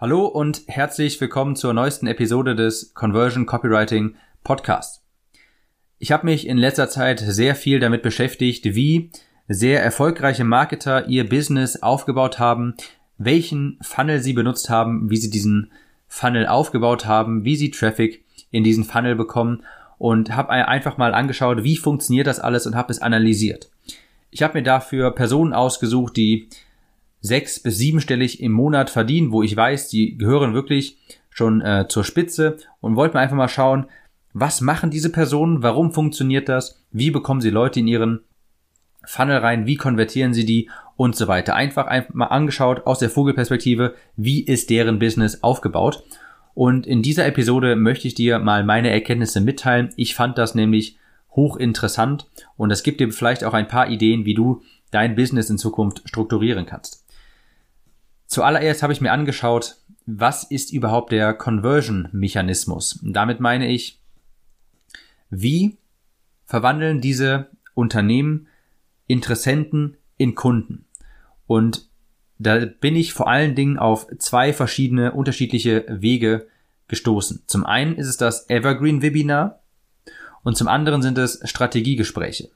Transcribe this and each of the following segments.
Hallo und herzlich willkommen zur neuesten Episode des Conversion Copywriting Podcasts. Ich habe mich in letzter Zeit sehr viel damit beschäftigt, wie sehr erfolgreiche Marketer ihr Business aufgebaut haben, welchen Funnel sie benutzt haben, wie sie diesen Funnel aufgebaut haben, wie sie Traffic in diesen Funnel bekommen und habe einfach mal angeschaut, wie funktioniert das alles und habe es analysiert. Ich habe mir dafür Personen ausgesucht, die sechs bis siebenstellig im Monat verdienen, wo ich weiß, die gehören wirklich schon äh, zur Spitze und wollte mal einfach mal schauen, was machen diese Personen, warum funktioniert das, wie bekommen sie Leute in ihren Funnel rein, wie konvertieren sie die und so weiter. Einfach, einfach mal angeschaut aus der Vogelperspektive, wie ist deren Business aufgebaut. Und in dieser Episode möchte ich dir mal meine Erkenntnisse mitteilen. Ich fand das nämlich hochinteressant und es gibt dir vielleicht auch ein paar Ideen, wie du dein Business in Zukunft strukturieren kannst. Zuallererst habe ich mir angeschaut, was ist überhaupt der Conversion-Mechanismus? Damit meine ich, wie verwandeln diese Unternehmen Interessenten in Kunden? Und da bin ich vor allen Dingen auf zwei verschiedene unterschiedliche Wege gestoßen. Zum einen ist es das Evergreen Webinar und zum anderen sind es Strategiegespräche.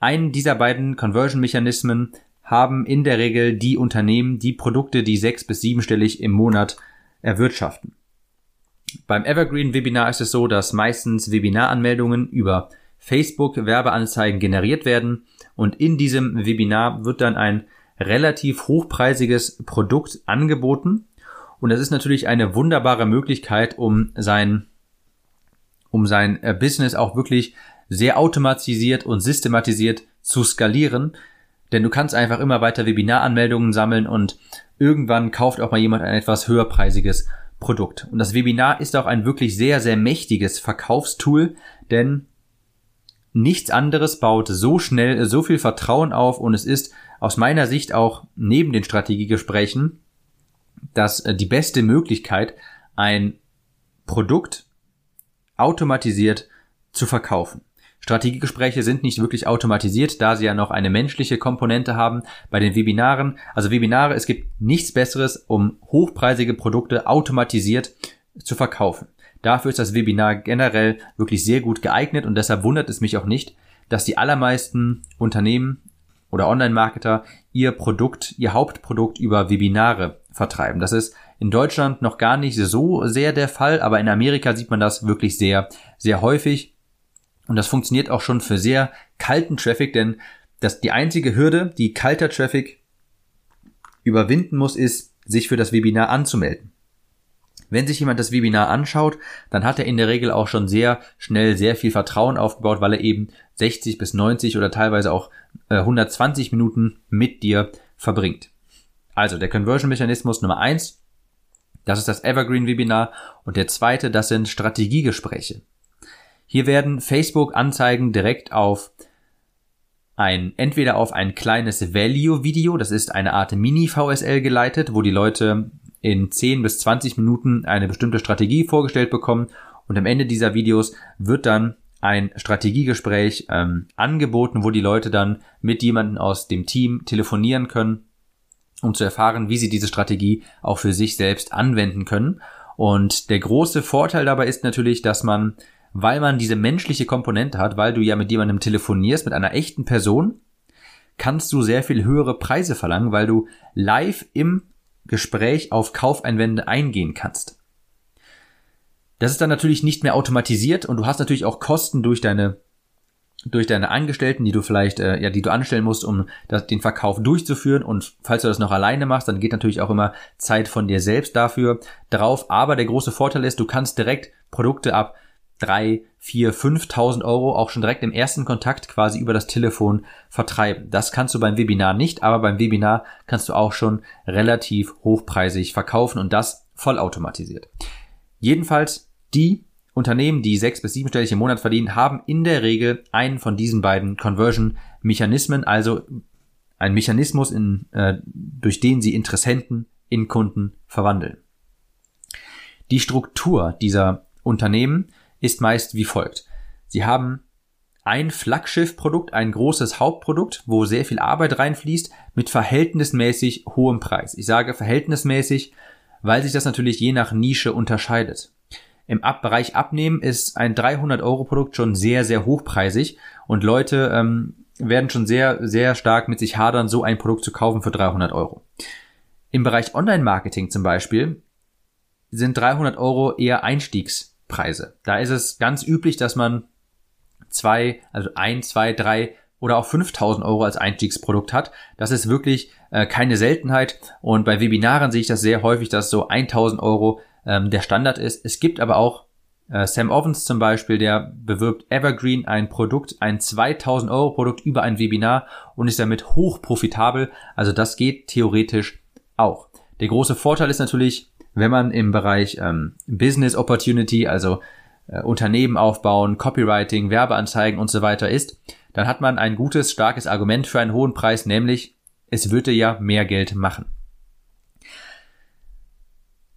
Einen dieser beiden Conversion-Mechanismen haben in der Regel die Unternehmen die Produkte, die sechs- bis siebenstellig im Monat erwirtschaften. Beim Evergreen Webinar ist es so, dass meistens Webinaranmeldungen über Facebook Werbeanzeigen generiert werden und in diesem Webinar wird dann ein relativ hochpreisiges Produkt angeboten und das ist natürlich eine wunderbare Möglichkeit, um sein um sein äh, Business auch wirklich sehr automatisiert und systematisiert zu skalieren, denn du kannst einfach immer weiter Webinaranmeldungen sammeln und irgendwann kauft auch mal jemand ein etwas höherpreisiges Produkt. Und das Webinar ist auch ein wirklich sehr, sehr mächtiges Verkaufstool, denn nichts anderes baut so schnell so viel Vertrauen auf und es ist aus meiner Sicht auch neben den Strategiegesprächen das äh, die beste Möglichkeit, ein Produkt automatisiert zu verkaufen. Strategiegespräche sind nicht wirklich automatisiert, da sie ja noch eine menschliche Komponente haben. Bei den Webinaren, also Webinare, es gibt nichts Besseres, um hochpreisige Produkte automatisiert zu verkaufen. Dafür ist das Webinar generell wirklich sehr gut geeignet und deshalb wundert es mich auch nicht, dass die allermeisten Unternehmen oder Online-Marketer ihr Produkt, ihr Hauptprodukt über Webinare vertreiben. Das ist in Deutschland noch gar nicht so sehr der Fall, aber in Amerika sieht man das wirklich sehr, sehr häufig. Und das funktioniert auch schon für sehr kalten Traffic, denn das, die einzige Hürde, die kalter Traffic überwinden muss, ist, sich für das Webinar anzumelden. Wenn sich jemand das Webinar anschaut, dann hat er in der Regel auch schon sehr schnell sehr viel Vertrauen aufgebaut, weil er eben 60 bis 90 oder teilweise auch äh, 120 Minuten mit dir verbringt. Also der Conversion-Mechanismus Nummer eins, das ist das Evergreen-Webinar und der zweite, das sind Strategiegespräche. Hier werden Facebook-Anzeigen direkt auf ein, entweder auf ein kleines Value-Video, das ist eine Art Mini-VSL geleitet, wo die Leute in 10 bis 20 Minuten eine bestimmte Strategie vorgestellt bekommen und am Ende dieser Videos wird dann ein Strategiegespräch ähm, angeboten, wo die Leute dann mit jemandem aus dem Team telefonieren können, um zu erfahren, wie sie diese Strategie auch für sich selbst anwenden können. Und der große Vorteil dabei ist natürlich, dass man weil man diese menschliche Komponente hat, weil du ja mit jemandem telefonierst, mit einer echten Person, kannst du sehr viel höhere Preise verlangen, weil du live im Gespräch auf Kaufeinwände eingehen kannst. Das ist dann natürlich nicht mehr automatisiert und du hast natürlich auch Kosten durch deine durch deine Angestellten, die du vielleicht äh, ja, die du anstellen musst, um das, den Verkauf durchzuführen und falls du das noch alleine machst, dann geht natürlich auch immer Zeit von dir selbst dafür drauf, aber der große Vorteil ist, du kannst direkt Produkte ab drei, vier, 5.000 Euro auch schon direkt im ersten Kontakt quasi über das Telefon vertreiben. Das kannst du beim Webinar nicht, aber beim Webinar kannst du auch schon relativ hochpreisig verkaufen und das vollautomatisiert. Jedenfalls die Unternehmen, die sechs bis siebenstellig im Monat verdienen, haben in der Regel einen von diesen beiden Conversion-Mechanismen, also ein Mechanismus, in, äh, durch den sie Interessenten in Kunden verwandeln. Die Struktur dieser Unternehmen ist meist wie folgt. Sie haben ein Flaggschiffprodukt, ein großes Hauptprodukt, wo sehr viel Arbeit reinfließt, mit verhältnismäßig hohem Preis. Ich sage verhältnismäßig, weil sich das natürlich je nach Nische unterscheidet. Im Ab Bereich Abnehmen ist ein 300 Euro Produkt schon sehr, sehr hochpreisig und Leute ähm, werden schon sehr, sehr stark mit sich hadern, so ein Produkt zu kaufen für 300 Euro. Im Bereich Online-Marketing zum Beispiel sind 300 Euro eher Einstiegspreise. Da ist es ganz üblich, dass man zwei, also ein, zwei, drei oder auch 5000 Euro als Einstiegsprodukt hat. Das ist wirklich äh, keine Seltenheit und bei Webinaren sehe ich das sehr häufig, dass so 1000 Euro ähm, der Standard ist. Es gibt aber auch äh, Sam Ovens zum Beispiel, der bewirbt Evergreen ein Produkt, ein 2000 Euro Produkt über ein Webinar und ist damit hoch profitabel. Also das geht theoretisch auch. Der große Vorteil ist natürlich, wenn man im Bereich ähm, Business Opportunity, also äh, Unternehmen aufbauen, Copywriting, Werbeanzeigen und so weiter ist, dann hat man ein gutes, starkes Argument für einen hohen Preis, nämlich es würde ja mehr Geld machen.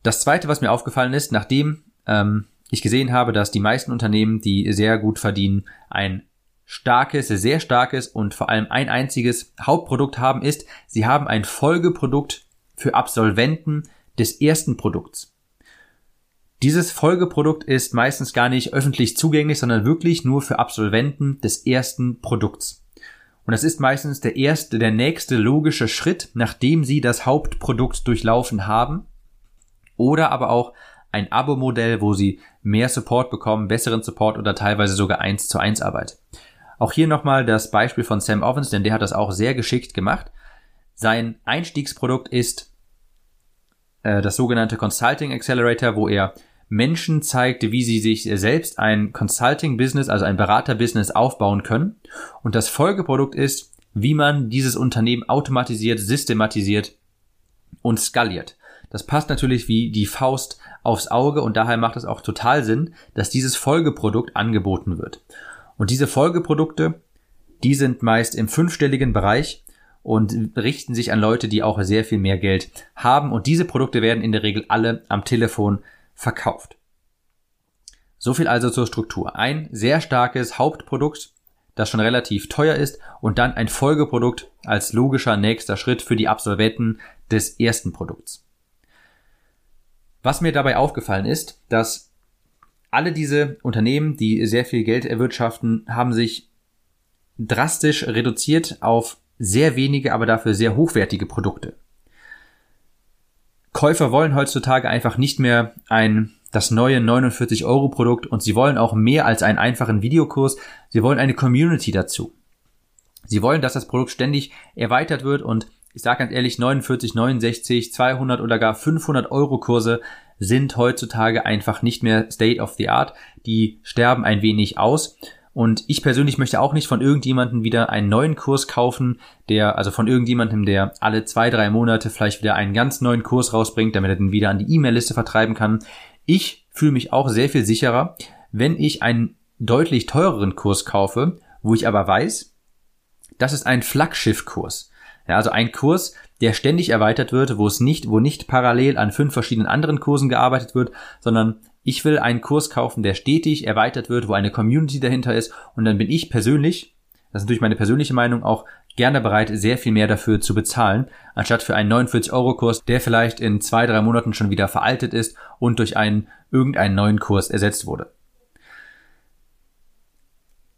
Das zweite, was mir aufgefallen ist, nachdem ähm, ich gesehen habe, dass die meisten Unternehmen, die sehr gut verdienen, ein starkes, sehr starkes und vor allem ein einziges Hauptprodukt haben, ist, sie haben ein Folgeprodukt für Absolventen des ersten Produkts. Dieses Folgeprodukt ist meistens gar nicht öffentlich zugänglich, sondern wirklich nur für Absolventen des ersten Produkts. Und das ist meistens der erste, der nächste logische Schritt, nachdem sie das Hauptprodukt durchlaufen haben. Oder aber auch ein Abo-Modell, wo sie mehr Support bekommen, besseren Support oder teilweise sogar 1 zu 1 Arbeit. Auch hier nochmal das Beispiel von Sam Ovens, denn der hat das auch sehr geschickt gemacht. Sein Einstiegsprodukt ist äh, das sogenannte Consulting Accelerator, wo er Menschen zeigt, wie sie sich selbst ein Consulting-Business, also ein Berater-Business aufbauen können. Und das Folgeprodukt ist, wie man dieses Unternehmen automatisiert, systematisiert und skaliert. Das passt natürlich wie die Faust aufs Auge und daher macht es auch total Sinn, dass dieses Folgeprodukt angeboten wird. Und diese Folgeprodukte, die sind meist im fünfstelligen Bereich und richten sich an Leute, die auch sehr viel mehr Geld haben. Und diese Produkte werden in der Regel alle am Telefon verkauft. So viel also zur Struktur. Ein sehr starkes Hauptprodukt, das schon relativ teuer ist und dann ein Folgeprodukt als logischer nächster Schritt für die Absolventen des ersten Produkts. Was mir dabei aufgefallen ist, dass alle diese Unternehmen, die sehr viel Geld erwirtschaften, haben sich drastisch reduziert auf sehr wenige, aber dafür sehr hochwertige Produkte. Käufer wollen heutzutage einfach nicht mehr ein das neue 49 Euro Produkt und sie wollen auch mehr als einen einfachen Videokurs. Sie wollen eine Community dazu. Sie wollen, dass das Produkt ständig erweitert wird und ich sage ganz ehrlich, 49, 69, 200 oder gar 500 Euro Kurse sind heutzutage einfach nicht mehr State of the Art. Die sterben ein wenig aus. Und ich persönlich möchte auch nicht von irgendjemandem wieder einen neuen Kurs kaufen, der, also von irgendjemandem, der alle zwei, drei Monate vielleicht wieder einen ganz neuen Kurs rausbringt, damit er den wieder an die E-Mail-Liste vertreiben kann. Ich fühle mich auch sehr viel sicherer, wenn ich einen deutlich teureren Kurs kaufe, wo ich aber weiß, das ist ein Flaggschiff-Kurs. Ja, also ein Kurs, der ständig erweitert wird, wo es nicht, wo nicht parallel an fünf verschiedenen anderen Kursen gearbeitet wird, sondern ich will einen Kurs kaufen, der stetig erweitert wird, wo eine Community dahinter ist und dann bin ich persönlich, das ist natürlich meine persönliche Meinung, auch gerne bereit, sehr viel mehr dafür zu bezahlen, anstatt für einen 49-Euro-Kurs, der vielleicht in zwei, drei Monaten schon wieder veraltet ist und durch einen irgendeinen neuen Kurs ersetzt wurde.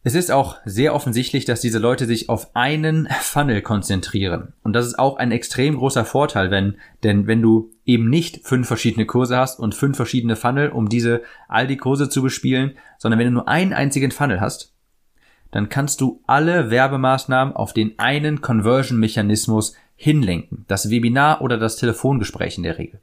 Es ist auch sehr offensichtlich, dass diese Leute sich auf einen Funnel konzentrieren. Und das ist auch ein extrem großer Vorteil, wenn, denn wenn du eben nicht fünf verschiedene Kurse hast und fünf verschiedene Funnel, um diese all die Kurse zu bespielen, sondern wenn du nur einen einzigen Funnel hast, dann kannst du alle Werbemaßnahmen auf den einen Conversion-Mechanismus hinlenken. Das Webinar oder das Telefongespräch in der Regel.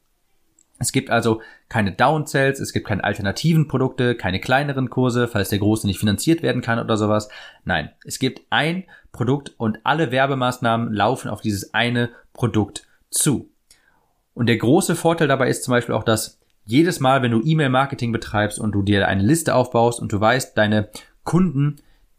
Es gibt also keine Downsells, es gibt keine alternativen Produkte, keine kleineren Kurse, falls der große nicht finanziert werden kann oder sowas. Nein, es gibt ein Produkt und alle Werbemaßnahmen laufen auf dieses eine Produkt zu. Und der große Vorteil dabei ist zum Beispiel auch, dass jedes Mal, wenn du E-Mail-Marketing betreibst und du dir eine Liste aufbaust und du weißt, deine Kunden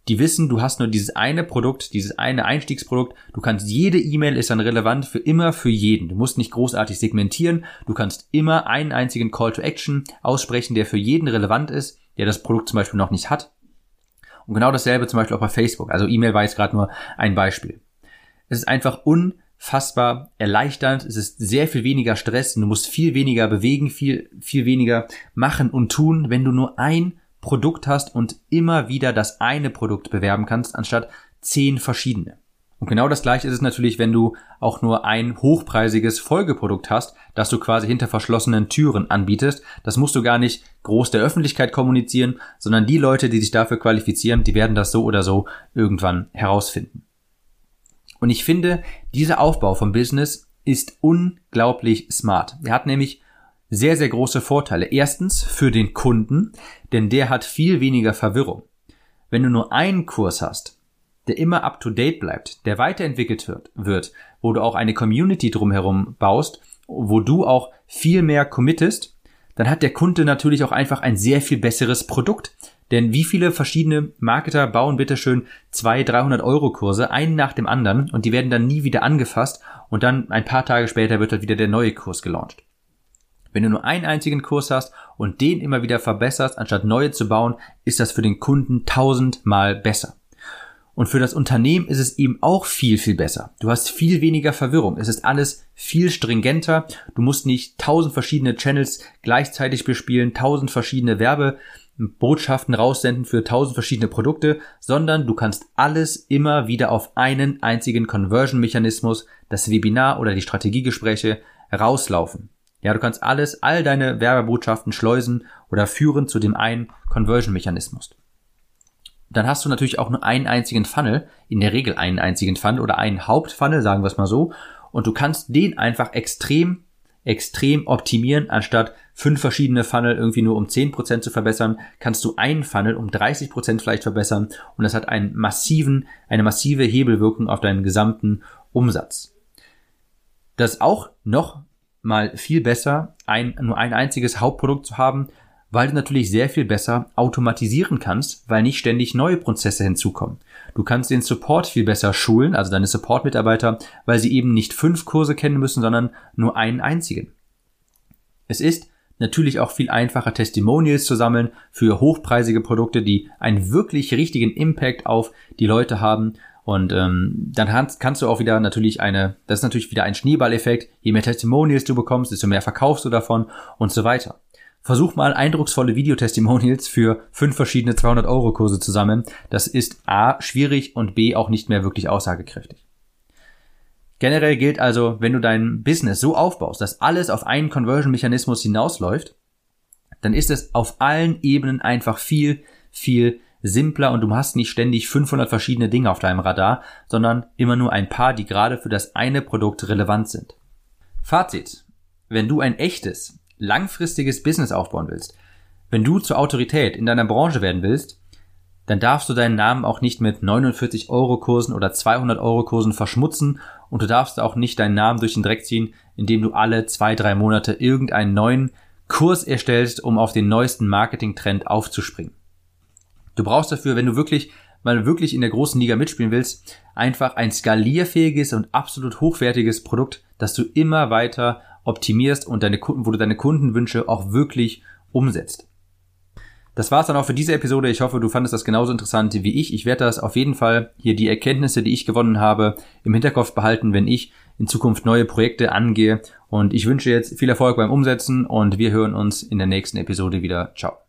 die wissen, du hast nur dieses eine Produkt, dieses eine Einstiegsprodukt. Du kannst jede E-Mail ist dann relevant für immer für jeden. Du musst nicht großartig segmentieren. Du kannst immer einen einzigen Call to Action aussprechen, der für jeden relevant ist, der das Produkt zum Beispiel noch nicht hat. Und genau dasselbe zum Beispiel auch bei Facebook. Also E-Mail war jetzt gerade nur ein Beispiel. Es ist einfach un unfassbar erleichternd. Es ist sehr viel weniger Stress. Du musst viel weniger bewegen, viel, viel weniger machen und tun, wenn du nur ein Produkt hast und immer wieder das eine Produkt bewerben kannst, anstatt zehn verschiedene. Und genau das gleiche ist es natürlich, wenn du auch nur ein hochpreisiges Folgeprodukt hast, das du quasi hinter verschlossenen Türen anbietest. Das musst du gar nicht groß der Öffentlichkeit kommunizieren, sondern die Leute, die sich dafür qualifizieren, die werden das so oder so irgendwann herausfinden. Und ich finde, dieser Aufbau vom Business ist unglaublich smart. Er hat nämlich sehr, sehr große Vorteile. Erstens für den Kunden, denn der hat viel weniger Verwirrung. Wenn du nur einen Kurs hast, der immer up to date bleibt, der weiterentwickelt wird, wird, wo du auch eine Community drumherum baust, wo du auch viel mehr committest, dann hat der Kunde natürlich auch einfach ein sehr viel besseres Produkt. Denn wie viele verschiedene Marketer bauen bitteschön zwei 300 Euro Kurse, einen nach dem anderen, und die werden dann nie wieder angefasst und dann ein paar Tage später wird halt wieder der neue Kurs gelauncht. Wenn du nur einen einzigen Kurs hast und den immer wieder verbesserst, anstatt neue zu bauen, ist das für den Kunden tausendmal besser. Und für das Unternehmen ist es eben auch viel, viel besser. Du hast viel weniger Verwirrung. Es ist alles viel stringenter. Du musst nicht tausend verschiedene Channels gleichzeitig bespielen, tausend verschiedene Werbebotschaften raussenden für tausend verschiedene Produkte, sondern du kannst alles immer wieder auf einen einzigen Conversion-Mechanismus, das Webinar oder die Strategiegespräche, rauslaufen. Ja, du kannst alles, all deine Werbebotschaften schleusen oder führen zu dem einen Conversion-Mechanismus dann hast du natürlich auch nur einen einzigen Funnel, in der Regel einen einzigen Funnel oder einen Hauptfunnel, sagen wir es mal so, und du kannst den einfach extrem, extrem optimieren, anstatt fünf verschiedene Funnel irgendwie nur um zehn Prozent zu verbessern, kannst du einen Funnel um 30 Prozent vielleicht verbessern und das hat einen massiven, eine massive Hebelwirkung auf deinen gesamten Umsatz. Das ist auch noch mal viel besser, ein, nur ein einziges Hauptprodukt zu haben, weil du natürlich sehr viel besser automatisieren kannst, weil nicht ständig neue Prozesse hinzukommen. Du kannst den Support viel besser schulen, also deine Support-Mitarbeiter, weil sie eben nicht fünf Kurse kennen müssen, sondern nur einen einzigen. Es ist natürlich auch viel einfacher, Testimonials zu sammeln für hochpreisige Produkte, die einen wirklich richtigen Impact auf die Leute haben. Und ähm, dann kannst, kannst du auch wieder natürlich eine, das ist natürlich wieder ein Schneeballeffekt. Je mehr Testimonials du bekommst, desto mehr verkaufst du davon und so weiter. Versuch mal eindrucksvolle Videotestimonials für fünf verschiedene 200 Euro Kurse zu sammeln. Das ist A schwierig und B auch nicht mehr wirklich aussagekräftig. Generell gilt also, wenn du dein Business so aufbaust, dass alles auf einen Conversion-Mechanismus hinausläuft, dann ist es auf allen Ebenen einfach viel, viel simpler und du hast nicht ständig 500 verschiedene Dinge auf deinem Radar, sondern immer nur ein paar, die gerade für das eine Produkt relevant sind. Fazit. Wenn du ein echtes, langfristiges Business aufbauen willst, wenn du zur Autorität in deiner Branche werden willst, dann darfst du deinen Namen auch nicht mit 49 Euro Kursen oder 200 Euro Kursen verschmutzen und du darfst auch nicht deinen Namen durch den Dreck ziehen, indem du alle zwei, drei Monate irgendeinen neuen Kurs erstellst, um auf den neuesten Marketing-Trend aufzuspringen. Du brauchst dafür, wenn du wirklich mal wirklich in der großen Liga mitspielen willst, einfach ein skalierfähiges und absolut hochwertiges Produkt, das du immer weiter optimierst und deine Kunden, wo du deine Kundenwünsche auch wirklich umsetzt. Das war's dann auch für diese Episode. Ich hoffe, du fandest das genauso interessant wie ich. Ich werde das auf jeden Fall hier die Erkenntnisse, die ich gewonnen habe, im Hinterkopf behalten, wenn ich in Zukunft neue Projekte angehe. Und ich wünsche jetzt viel Erfolg beim Umsetzen und wir hören uns in der nächsten Episode wieder. Ciao.